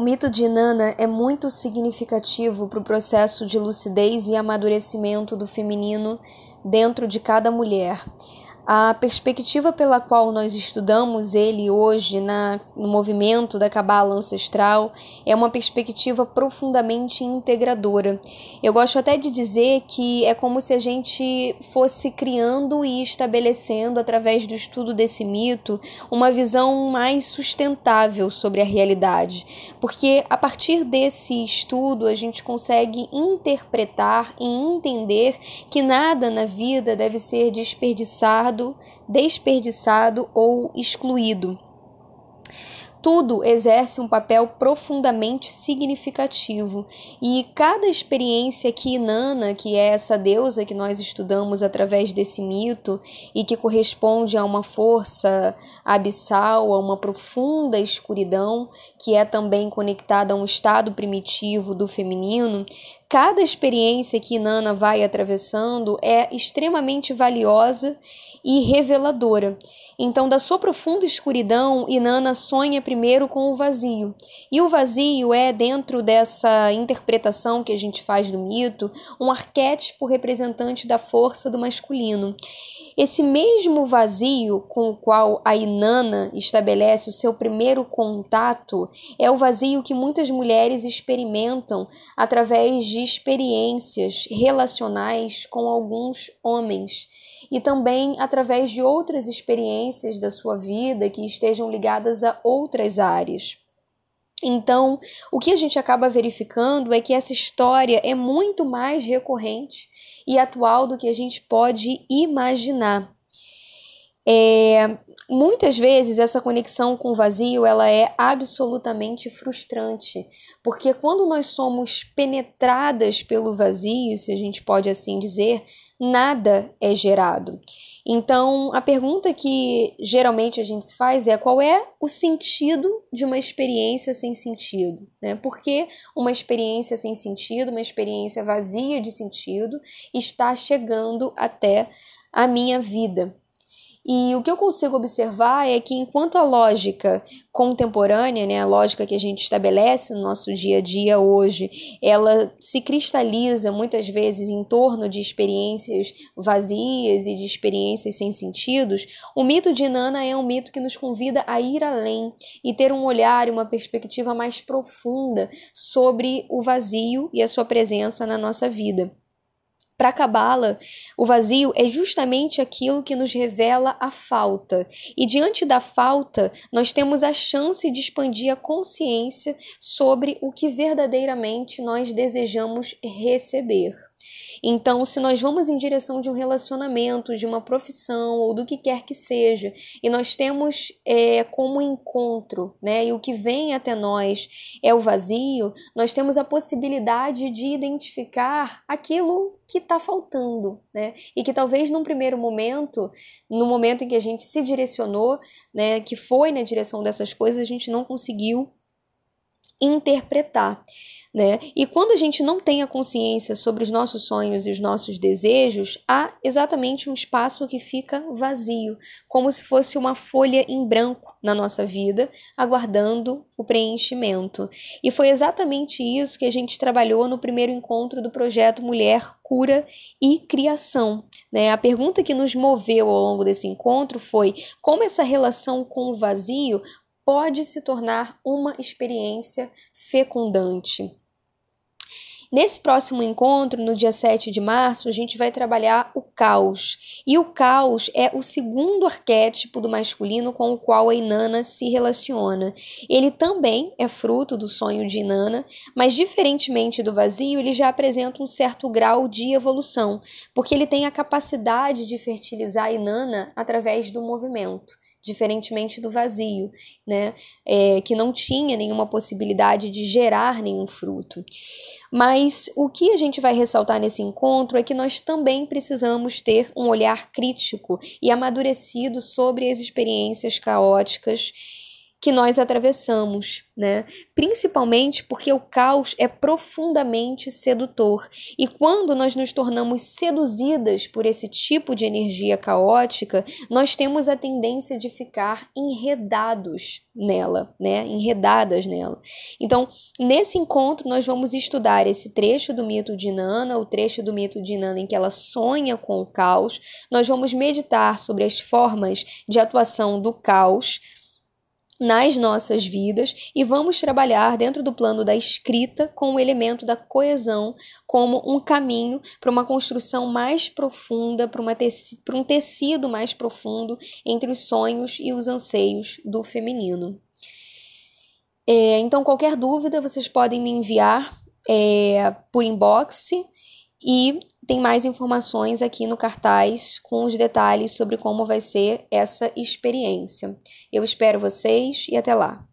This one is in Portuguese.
O mito de Inanna é muito significativo para o processo de lucidez e amadurecimento do feminino dentro de cada mulher. A perspectiva pela qual nós estudamos ele hoje na, no movimento da cabala ancestral é uma perspectiva profundamente integradora. Eu gosto até de dizer que é como se a gente fosse criando e estabelecendo, através do estudo desse mito, uma visão mais sustentável sobre a realidade. Porque a partir desse estudo a gente consegue interpretar e entender que nada na vida deve ser desperdiçado desperdiçado ou excluído. Tudo exerce um papel profundamente significativo e cada experiência que Inanna, que é essa deusa que nós estudamos através desse mito e que corresponde a uma força abissal, a uma profunda escuridão, que é também conectada a um estado primitivo do feminino, cada experiência que Inanna vai atravessando é extremamente valiosa e reveladora. Então, da sua profunda escuridão, Inanna sonha primeiro com o vazio. E o vazio é, dentro dessa interpretação que a gente faz do mito, um arquétipo representante da força do masculino. Esse mesmo vazio com o qual a Inanna estabelece o seu primeiro contato é o vazio que muitas mulheres experimentam através de experiências relacionais com alguns homens e também através de outras experiências da sua vida que estejam ligadas a outras áreas. Então, o que a gente acaba verificando é que essa história é muito mais recorrente e atual do que a gente pode imaginar. É, muitas vezes essa conexão com o vazio ela é absolutamente frustrante, porque quando nós somos penetradas pelo vazio, se a gente pode assim dizer, nada é gerado. Então, a pergunta que geralmente a gente se faz é qual é o sentido de uma experiência sem sentido? Né? Por que uma experiência sem sentido, uma experiência vazia de sentido, está chegando até a minha vida? E o que eu consigo observar é que, enquanto a lógica contemporânea, né, a lógica que a gente estabelece no nosso dia a dia hoje, ela se cristaliza muitas vezes em torno de experiências vazias e de experiências sem sentidos, o mito de Nana é um mito que nos convida a ir além e ter um olhar e uma perspectiva mais profunda sobre o vazio e a sua presença na nossa vida. Para Cabala, o vazio é justamente aquilo que nos revela a falta. E diante da falta, nós temos a chance de expandir a consciência sobre o que verdadeiramente nós desejamos receber. Então, se nós vamos em direção de um relacionamento, de uma profissão ou do que quer que seja, e nós temos é, como encontro, né, e o que vem até nós é o vazio, nós temos a possibilidade de identificar aquilo que está faltando, né, e que talvez num primeiro momento, no momento em que a gente se direcionou, né, que foi na direção dessas coisas, a gente não conseguiu interpretar né? E quando a gente não tem a consciência sobre os nossos sonhos e os nossos desejos, há exatamente um espaço que fica vazio, como se fosse uma folha em branco na nossa vida, aguardando o preenchimento. E foi exatamente isso que a gente trabalhou no primeiro encontro do projeto Mulher, Cura e Criação. Né? A pergunta que nos moveu ao longo desse encontro foi como essa relação com o vazio pode se tornar uma experiência fecundante. Nesse próximo encontro, no dia 7 de março, a gente vai trabalhar o caos. E o caos é o segundo arquétipo do masculino com o qual a Inanna se relaciona. Ele também é fruto do sonho de Inanna, mas diferentemente do vazio, ele já apresenta um certo grau de evolução, porque ele tem a capacidade de fertilizar a Inanna através do movimento diferentemente do vazio, né? É, que não tinha nenhuma possibilidade de gerar nenhum fruto. Mas o que a gente vai ressaltar nesse encontro é que nós também precisamos ter um olhar crítico e amadurecido sobre as experiências caóticas que nós atravessamos, né? Principalmente porque o caos é profundamente sedutor. E quando nós nos tornamos seduzidas por esse tipo de energia caótica, nós temos a tendência de ficar enredados nela, né? Enredadas nela. Então, nesse encontro nós vamos estudar esse trecho do mito de Nana, o trecho do mito de Nana em que ela sonha com o caos. Nós vamos meditar sobre as formas de atuação do caos nas nossas vidas e vamos trabalhar dentro do plano da escrita com o elemento da coesão como um caminho para uma construção mais profunda, para, para um tecido mais profundo entre os sonhos e os anseios do feminino. É, então, qualquer dúvida, vocês podem me enviar é, por inbox e tem mais informações aqui no cartaz com os detalhes sobre como vai ser essa experiência. Eu espero vocês e até lá!